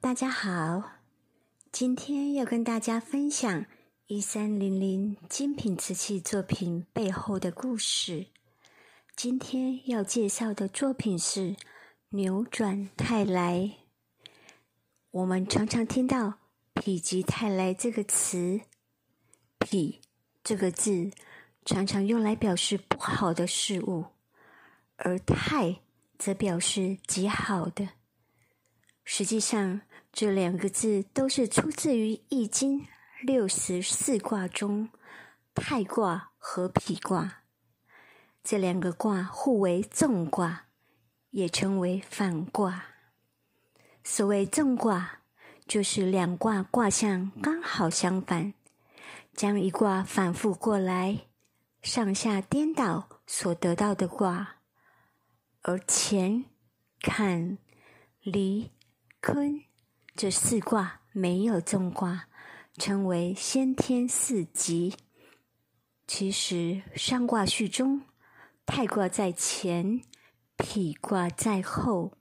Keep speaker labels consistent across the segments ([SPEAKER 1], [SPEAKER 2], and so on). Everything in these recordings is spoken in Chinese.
[SPEAKER 1] 大家好，今天要跟大家分享一三零零精品瓷器作品背后的故事。今天要介绍的作品是“扭转泰来”。我们常常听到“否极泰来”这个词，“否”这个字常常用来表示不好的事物，而“泰”则表示极好的。实际上，这两个字都是出自于《易经》六十四卦中泰卦和否卦。这两个卦互为纵卦，也称为反卦。所谓纵卦，就是两卦卦象刚好相反，将一卦反复过来，上下颠倒所得到的卦。而乾、坎、离。坤这四卦没有纵卦，称为先天四极。其实上卦序中，太卦在前，否卦在后。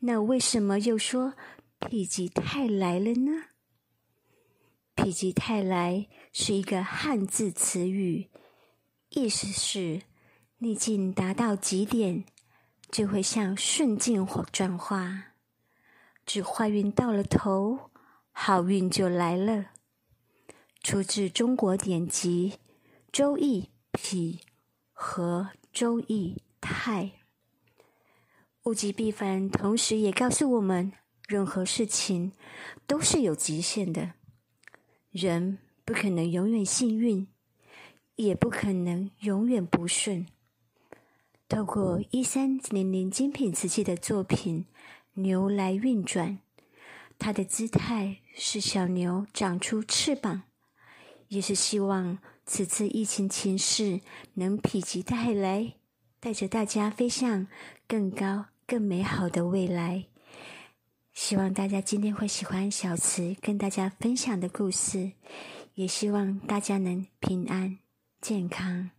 [SPEAKER 1] 那为什么又说否极泰来了呢？否极泰来是一个汉字词语，意思是逆境达到极点，就会向顺境转化。只坏运到了头，好运就来了。出自中国典籍《周易》脾和《周易》泰。物极必反，同时也告诉我们，任何事情都是有极限的。人不可能永远幸运，也不可能永远不顺。透过一三零零精品瓷器的作品。牛来运转，它的姿态是小牛长出翅膀，也是希望此次疫情情势能否极泰来，带着大家飞向更高、更美好的未来。希望大家今天会喜欢小慈跟大家分享的故事，也希望大家能平安健康。